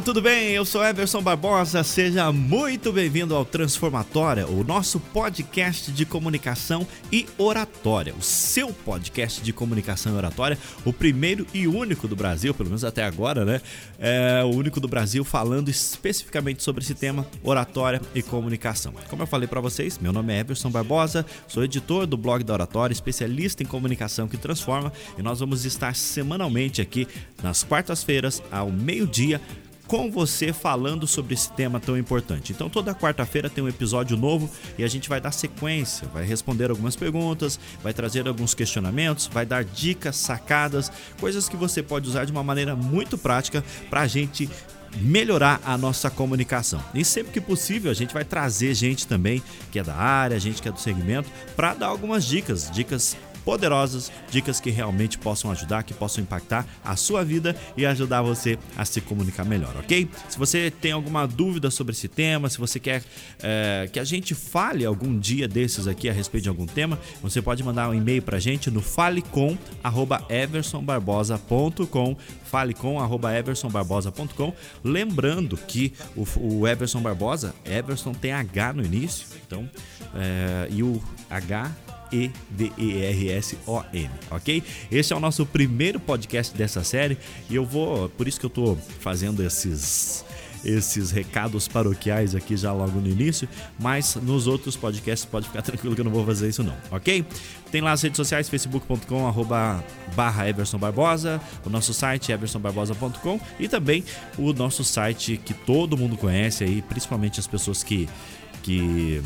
Olá, tudo bem? Eu sou Everson Barbosa. Seja muito bem-vindo ao Transformatória, o nosso podcast de comunicação e oratória. O seu podcast de comunicação e oratória, o primeiro e único do Brasil, pelo menos até agora, né? É o único do Brasil falando especificamente sobre esse tema, oratória e comunicação. Como eu falei para vocês, meu nome é Everson Barbosa, sou editor do blog da Oratória, especialista em comunicação que transforma, e nós vamos estar semanalmente aqui nas quartas-feiras ao meio-dia com você falando sobre esse tema tão importante. Então toda quarta-feira tem um episódio novo e a gente vai dar sequência, vai responder algumas perguntas, vai trazer alguns questionamentos, vai dar dicas, sacadas, coisas que você pode usar de uma maneira muito prática para a gente melhorar a nossa comunicação. E sempre que possível, a gente vai trazer gente também que é da área, gente que é do segmento, para dar algumas dicas, dicas poderosas, dicas que realmente possam ajudar, que possam impactar a sua vida e ajudar você a se comunicar melhor, ok? Se você tem alguma dúvida sobre esse tema, se você quer é, que a gente fale algum dia desses aqui a respeito de algum tema, você pode mandar um e-mail pra gente no falecom@eversonbarbosa.com falecom@eversonbarbosa.com lembrando que o, o Everson Barbosa, Everson tem H no início, então é, e o H e-V-E-R-S-O-N, ok? Esse é o nosso primeiro podcast dessa série e eu vou, por isso que eu tô fazendo esses esses recados paroquiais aqui já logo no início, mas nos outros podcasts pode ficar tranquilo que eu não vou fazer isso não, ok? Tem lá as redes sociais, facebook.com arroba barra Everson Barbosa, o nosso site eversonbarbosa.com e também o nosso site que todo mundo conhece aí, principalmente as pessoas que, que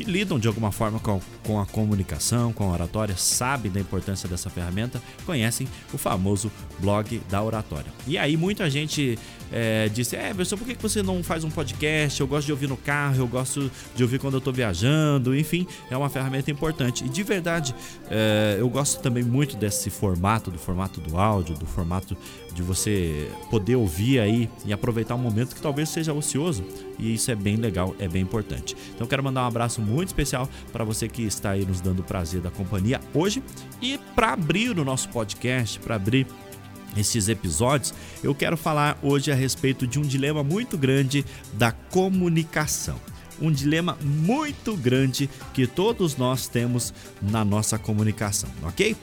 que lidam de alguma forma com, com a comunicação, com a oratória, sabem da importância dessa ferramenta, conhecem o famoso blog da oratória. E aí muita gente é, disse: É, Everson, por que você não faz um podcast? Eu gosto de ouvir no carro, eu gosto de ouvir quando eu estou viajando, enfim, é uma ferramenta importante. E de verdade, é, eu gosto também muito desse formato, do formato do áudio, do formato de você poder ouvir aí e aproveitar um momento que talvez seja ocioso. E isso é bem legal, é bem importante. Então quero mandar um abraço muito especial para você que está aí nos dando o prazer da companhia hoje. E para abrir o nosso podcast, para abrir esses episódios, eu quero falar hoje a respeito de um dilema muito grande da comunicação. Um dilema muito grande que todos nós temos na nossa comunicação, ok?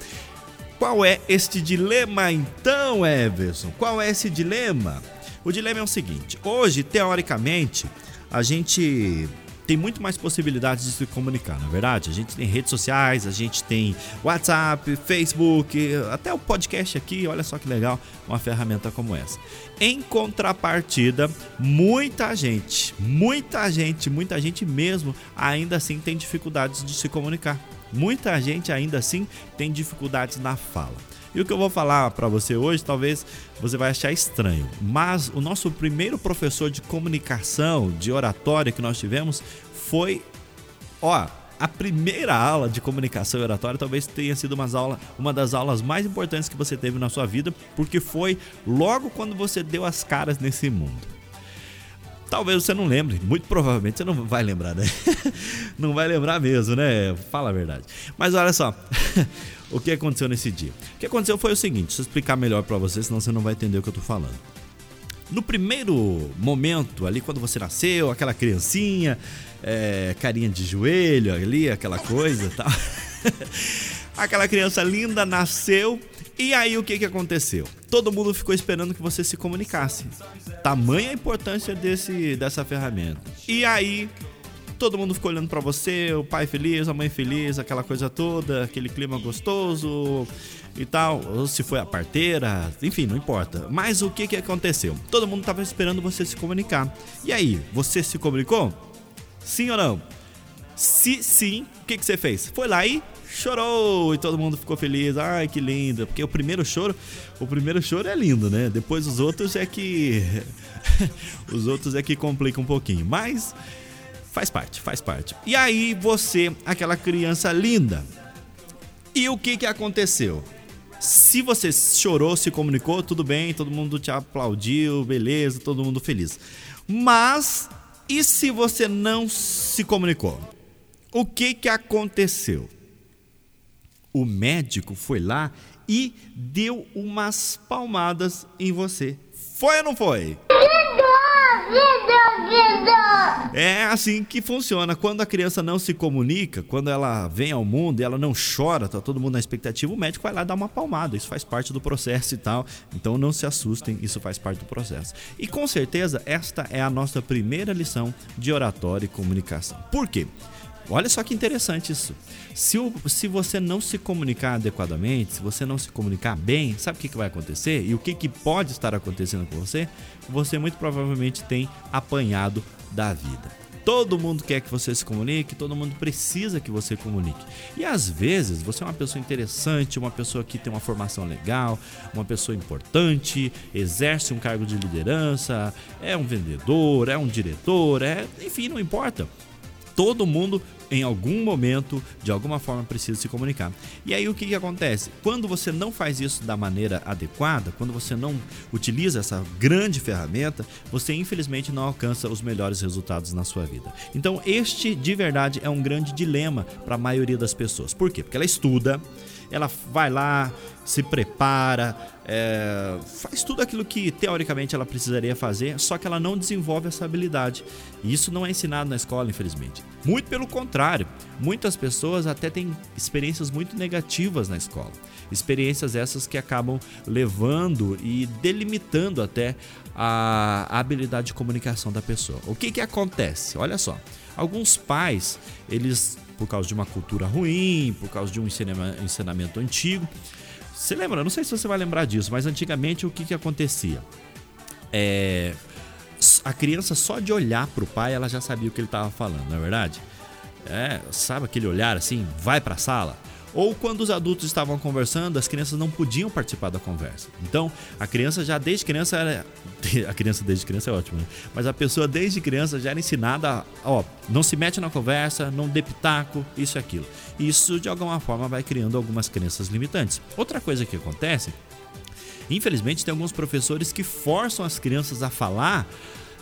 Qual é este dilema então, Everson? Qual é esse dilema? O dilema é o seguinte: hoje, teoricamente, a gente tem muito mais possibilidades de se comunicar, na é verdade. A gente tem redes sociais, a gente tem WhatsApp, Facebook, até o podcast aqui, olha só que legal, uma ferramenta como essa. Em contrapartida, muita gente, muita gente, muita gente mesmo, ainda assim tem dificuldades de se comunicar. Muita gente ainda assim tem dificuldades na fala. E o que eu vou falar para você hoje, talvez você vai achar estranho, mas o nosso primeiro professor de comunicação, de oratória que nós tivemos foi, ó, a primeira aula de comunicação oratória talvez tenha sido uma, aula, uma das aulas mais importantes que você teve na sua vida, porque foi logo quando você deu as caras nesse mundo. Talvez você não lembre, muito provavelmente você não vai lembrar, né? não vai lembrar mesmo, né? Fala a verdade. Mas olha só, o que aconteceu nesse dia? O que aconteceu foi o seguinte, deixa eu explicar melhor para você, senão você não vai entender o que eu tô falando. No primeiro momento, ali quando você nasceu, aquela criancinha, é, carinha de joelho ali, aquela coisa tal. aquela criança linda nasceu e aí o que, que aconteceu? Todo mundo ficou esperando que você se comunicasse. Tamanha a importância desse, dessa ferramenta. E aí todo mundo ficou olhando para você, o pai feliz, a mãe feliz, aquela coisa toda, aquele clima gostoso e tal, ou se foi a parteira, enfim, não importa. Mas o que que aconteceu? Todo mundo tava esperando você se comunicar. E aí, você se comunicou? Sim ou não? Se sim, o que que você fez? Foi lá e chorou e todo mundo ficou feliz. Ai, que lindo. Porque o primeiro choro, o primeiro choro é lindo, né? Depois os outros é que os outros é que complica um pouquinho. Mas Faz parte, faz parte. E aí você, aquela criança linda. E o que que aconteceu? Se você chorou, se comunicou, tudo bem, todo mundo te aplaudiu, beleza, todo mundo feliz. Mas e se você não se comunicou? O que que aconteceu? O médico foi lá e deu umas palmadas em você. Foi ou não foi? É assim que funciona. Quando a criança não se comunica, quando ela vem ao mundo e ela não chora, tá todo mundo na expectativa, o médico vai lá dar uma palmada. Isso faz parte do processo e tal. Então não se assustem, isso faz parte do processo. E com certeza esta é a nossa primeira lição de oratória e comunicação. Por quê? Olha só que interessante isso. Se, o, se você não se comunicar adequadamente, se você não se comunicar bem, sabe o que, que vai acontecer? E o que, que pode estar acontecendo com você? Você muito provavelmente tem apanhado da vida. Todo mundo quer que você se comunique, todo mundo precisa que você comunique. E às vezes você é uma pessoa interessante, uma pessoa que tem uma formação legal, uma pessoa importante, exerce um cargo de liderança, é um vendedor, é um diretor, é, enfim, não importa. Todo mundo em algum momento, de alguma forma, precisa se comunicar. E aí o que, que acontece? Quando você não faz isso da maneira adequada, quando você não utiliza essa grande ferramenta, você infelizmente não alcança os melhores resultados na sua vida. Então, este de verdade é um grande dilema para a maioria das pessoas. Por quê? Porque ela estuda, ela vai lá, se prepara, é, faz tudo aquilo que teoricamente ela precisaria fazer, só que ela não desenvolve essa habilidade. E isso não é ensinado na escola, infelizmente. Muito pelo contrário, muitas pessoas até têm experiências muito negativas na escola. Experiências essas que acabam levando e delimitando até a habilidade de comunicação da pessoa. O que que acontece? Olha só, alguns pais, eles por causa de uma cultura ruim, por causa de um ensinamento antigo. Você lembra? Não sei se você vai lembrar disso, mas antigamente o que, que acontecia? É, a criança só de olhar para o pai ela já sabia o que ele estava falando, não é verdade? É, sabe aquele olhar assim, vai para a sala? Ou quando os adultos estavam conversando, as crianças não podiam participar da conversa. Então, a criança já desde criança era a criança desde criança é ótimo, né? Mas a pessoa desde criança já era ensinada, a, ó, não se mete na conversa, não dê pitaco, isso e aquilo. Isso de alguma forma vai criando algumas crenças limitantes. Outra coisa que acontece, infelizmente tem alguns professores que forçam as crianças a falar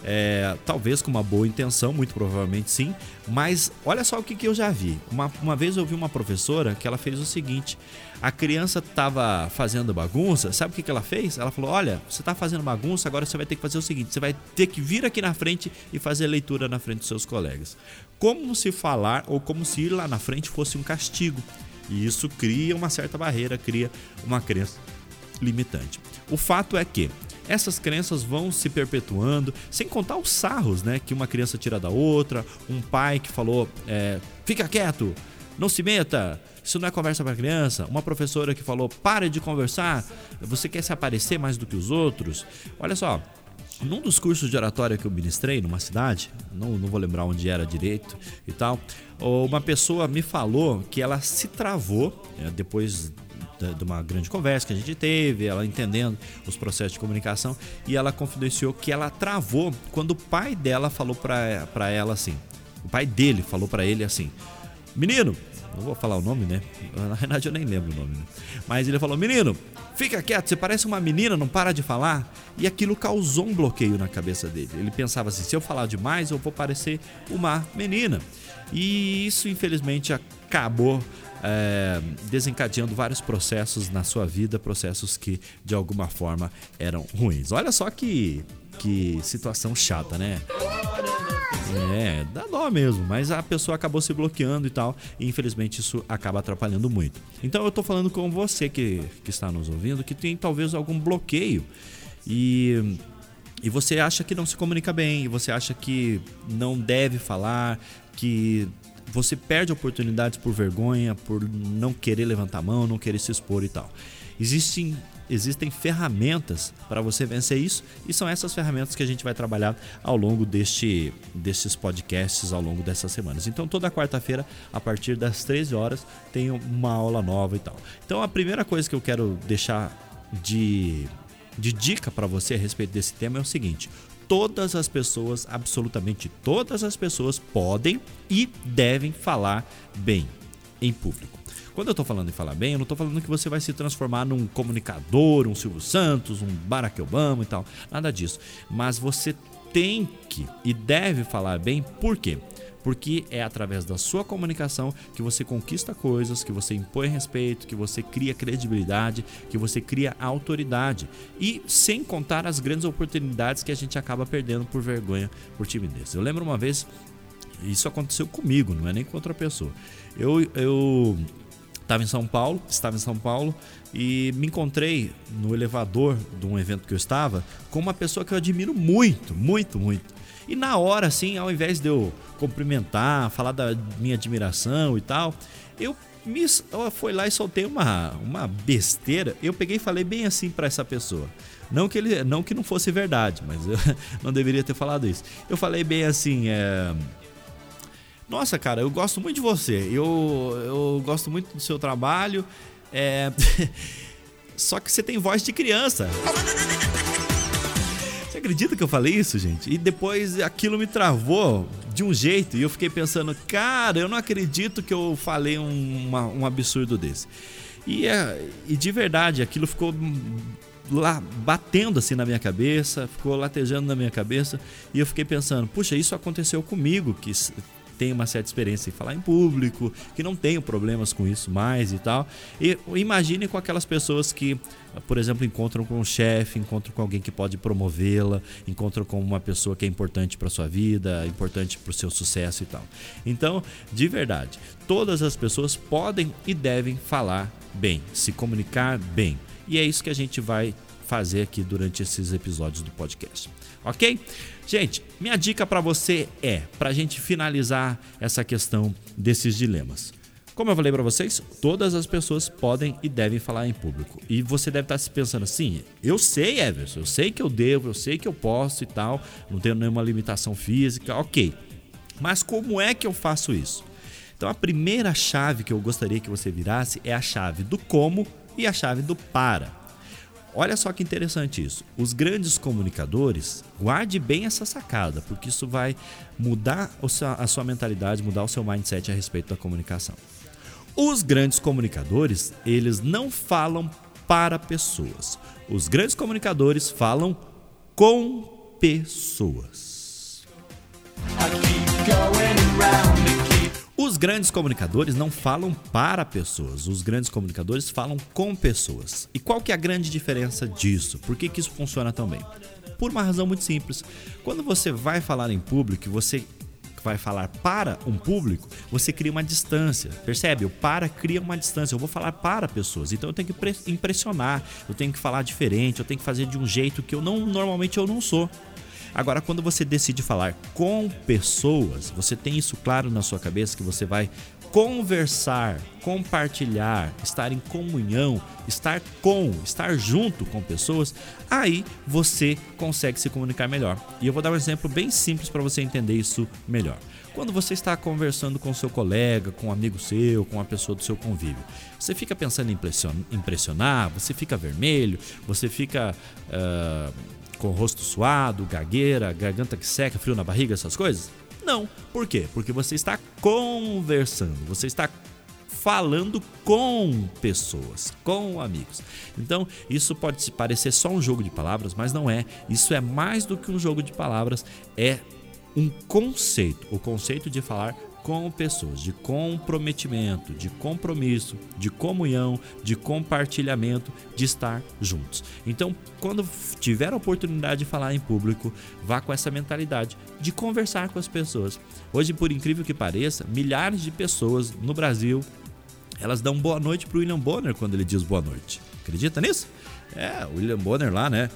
é, talvez com uma boa intenção, muito provavelmente sim, mas olha só o que, que eu já vi. Uma, uma vez eu vi uma professora que ela fez o seguinte: a criança estava fazendo bagunça, sabe o que, que ela fez? Ela falou: Olha, você está fazendo bagunça, agora você vai ter que fazer o seguinte: você vai ter que vir aqui na frente e fazer leitura na frente dos seus colegas. Como se falar ou como se ir lá na frente fosse um castigo. E isso cria uma certa barreira, cria uma crença limitante. O fato é que essas crenças vão se perpetuando, sem contar os sarros, né? Que uma criança tira da outra, um pai que falou, é, fica quieto, não se meta, isso não é conversa para criança. Uma professora que falou, pare de conversar, você quer se aparecer mais do que os outros. Olha só, num dos cursos de oratória que eu ministrei numa cidade, não, não vou lembrar onde era direito e tal, uma pessoa me falou que ela se travou é, depois de uma grande conversa que a gente teve, ela entendendo os processos de comunicação, e ela confidenciou que ela travou quando o pai dela falou para ela assim. O pai dele falou para ele assim: Menino, não vou falar o nome, né? Na verdade eu nem lembro o nome, né? Mas ele falou: Menino, fica quieto, você parece uma menina, não para de falar. E aquilo causou um bloqueio na cabeça dele. Ele pensava assim: se eu falar demais, eu vou parecer uma menina. E isso, infelizmente, acabou é, desencadeando vários processos na sua vida, processos que de alguma forma eram ruins. Olha só que, que situação chata, né? É, dá dó mesmo, mas a pessoa acabou se bloqueando e tal, e infelizmente isso acaba atrapalhando muito. Então eu tô falando com você que, que está nos ouvindo, que tem talvez algum bloqueio e, e você acha que não se comunica bem, você acha que não deve falar, que você perde oportunidades por vergonha, por não querer levantar a mão, não querer se expor e tal. Existem existem ferramentas para você vencer isso e são essas ferramentas que a gente vai trabalhar ao longo deste, destes podcasts ao longo dessas semanas. Então toda quarta-feira a partir das 13 horas tem uma aula nova e tal. Então a primeira coisa que eu quero deixar de, de dica para você a respeito desse tema é o seguinte: todas as pessoas, absolutamente todas as pessoas, podem e devem falar bem em público. Quando eu estou falando em falar bem, eu não estou falando que você vai se transformar num comunicador, um Silvio Santos, um Barack Obama e tal. Nada disso. Mas você tem que e deve falar bem, por quê? Porque é através da sua comunicação que você conquista coisas, que você impõe respeito, que você cria credibilidade, que você cria autoridade. E sem contar as grandes oportunidades que a gente acaba perdendo por vergonha, por timidez. Eu lembro uma vez, isso aconteceu comigo, não é nem com outra pessoa. Eu, eu estava em São Paulo, estava em São Paulo e me encontrei no elevador de um evento que eu estava com uma pessoa que eu admiro muito, muito, muito. E na hora, assim, ao invés de eu cumprimentar, falar da minha admiração e tal, eu me lá e soltei uma, uma besteira. Eu peguei e falei bem assim para essa pessoa. Não que ele, não que não fosse verdade, mas eu não deveria ter falado isso. Eu falei bem assim, é, nossa, cara, eu gosto muito de você. Eu, eu gosto muito do seu trabalho. É... Só que você tem voz de criança. Você acredita que eu falei isso, gente? E depois aquilo me travou de um jeito e eu fiquei pensando, cara, eu não acredito que eu falei um, uma, um absurdo desse. E, é, e de verdade, aquilo ficou lá batendo assim na minha cabeça, ficou latejando na minha cabeça e eu fiquei pensando, puxa, isso aconteceu comigo, que tem uma certa experiência em falar em público, que não tenho problemas com isso mais e tal. E imagine com aquelas pessoas que, por exemplo, encontram com um chefe, encontram com alguém que pode promovê-la, encontram com uma pessoa que é importante para sua vida, importante para o seu sucesso e tal. Então, de verdade, todas as pessoas podem e devem falar bem, se comunicar bem. E é isso que a gente vai fazer aqui durante esses episódios do podcast. Ok? Gente, minha dica para você é, para a gente finalizar essa questão desses dilemas. Como eu falei para vocês, todas as pessoas podem e devem falar em público. E você deve estar se pensando assim: eu sei, Everson, eu sei que eu devo, eu sei que eu posso e tal, não tenho nenhuma limitação física, ok. Mas como é que eu faço isso? Então a primeira chave que eu gostaria que você virasse é a chave do como e a chave do para. Olha só que interessante isso. Os grandes comunicadores, guarde bem essa sacada, porque isso vai mudar a sua mentalidade, mudar o seu mindset a respeito da comunicação. Os grandes comunicadores, eles não falam para pessoas. Os grandes comunicadores falam com pessoas. Os grandes comunicadores não falam para pessoas, os grandes comunicadores falam com pessoas. E qual que é a grande diferença disso? Por que, que isso funciona tão bem? Por uma razão muito simples. Quando você vai falar em público, você vai falar para um público, você cria uma distância. Percebe? O para cria uma distância. Eu vou falar para pessoas, então eu tenho que impressionar, eu tenho que falar diferente, eu tenho que fazer de um jeito que eu não normalmente eu não sou. Agora, quando você decide falar com pessoas, você tem isso claro na sua cabeça que você vai conversar, compartilhar, estar em comunhão, estar com, estar junto com pessoas, aí você consegue se comunicar melhor. E eu vou dar um exemplo bem simples para você entender isso melhor. Quando você está conversando com seu colega, com um amigo seu, com uma pessoa do seu convívio, você fica pensando em impressionar, você fica vermelho, você fica uh, com rosto suado, gagueira, garganta que seca, frio na barriga, essas coisas? Não. Por quê? Porque você está conversando, você está falando com pessoas, com amigos. Então, isso pode parecer só um jogo de palavras, mas não é. Isso é mais do que um jogo de palavras, é um conceito, o conceito de falar com pessoas, de comprometimento, de compromisso, de comunhão, de compartilhamento, de estar juntos. Então, quando tiver a oportunidade de falar em público, vá com essa mentalidade de conversar com as pessoas. Hoje, por incrível que pareça, milhares de pessoas no Brasil elas dão boa noite pro William Bonner quando ele diz boa noite. Acredita nisso? É, o William Bonner lá, né?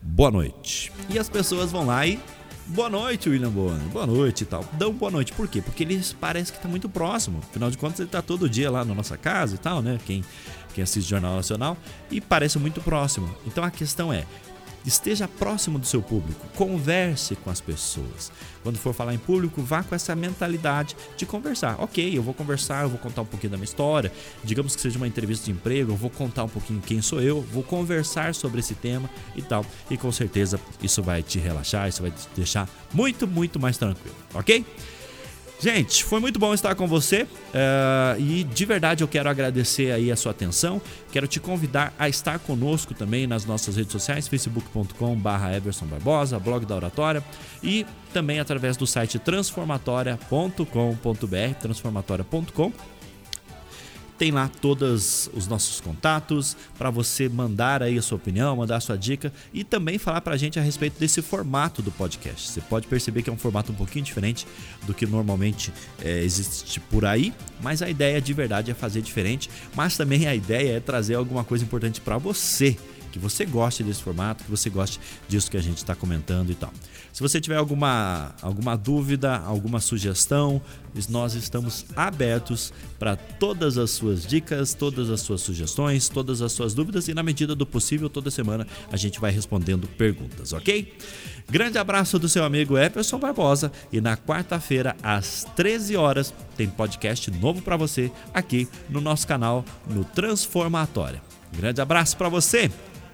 Boa noite. E as pessoas vão lá e Boa noite, William Bonner. Boa noite e tal. Dão boa noite. Por quê? Porque ele parece que está muito próximo. Afinal de contas, ele está todo dia lá na nossa casa e tal, né? Quem, quem assiste Jornal Nacional. E parece muito próximo. Então a questão é: Esteja próximo do seu público, converse com as pessoas. Quando for falar em público, vá com essa mentalidade de conversar. Ok, eu vou conversar, eu vou contar um pouquinho da minha história. Digamos que seja uma entrevista de emprego, eu vou contar um pouquinho quem sou eu, vou conversar sobre esse tema e tal. E com certeza isso vai te relaxar, isso vai te deixar muito, muito mais tranquilo, ok? Gente, foi muito bom estar com você uh, e de verdade eu quero agradecer aí a sua atenção. Quero te convidar a estar conosco também nas nossas redes sociais, facebook.com/barra Everson Barbosa, blog da Oratória e também através do site transformatória.com.br, transformatória.com tem lá todos os nossos contatos para você mandar aí a sua opinião, mandar a sua dica e também falar para a gente a respeito desse formato do podcast. Você pode perceber que é um formato um pouquinho diferente do que normalmente é, existe por aí, mas a ideia de verdade é fazer diferente, mas também a ideia é trazer alguma coisa importante para você que você goste desse formato, que você goste disso que a gente está comentando e tal. Se você tiver alguma, alguma dúvida, alguma sugestão, nós estamos abertos para todas as suas dicas, todas as suas sugestões, todas as suas dúvidas e, na medida do possível, toda semana a gente vai respondendo perguntas, ok? Grande abraço do seu amigo Emerson Barbosa e na quarta-feira, às 13 horas, tem podcast novo para você aqui no nosso canal no Transformatória. Grande abraço para você!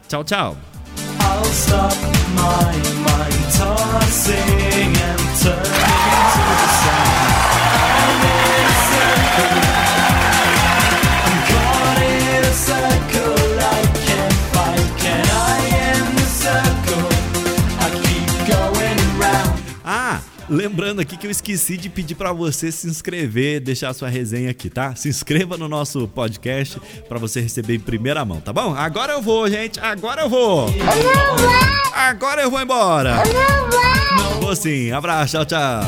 Tchau, tchau. Lembrando aqui que eu esqueci de pedir para você se inscrever, deixar sua resenha aqui, tá? Se inscreva no nosso podcast para você receber em primeira mão, tá bom? Agora eu vou, gente. Agora eu vou. Agora eu vou embora. Vou sim. Abraço. Tchau, tchau.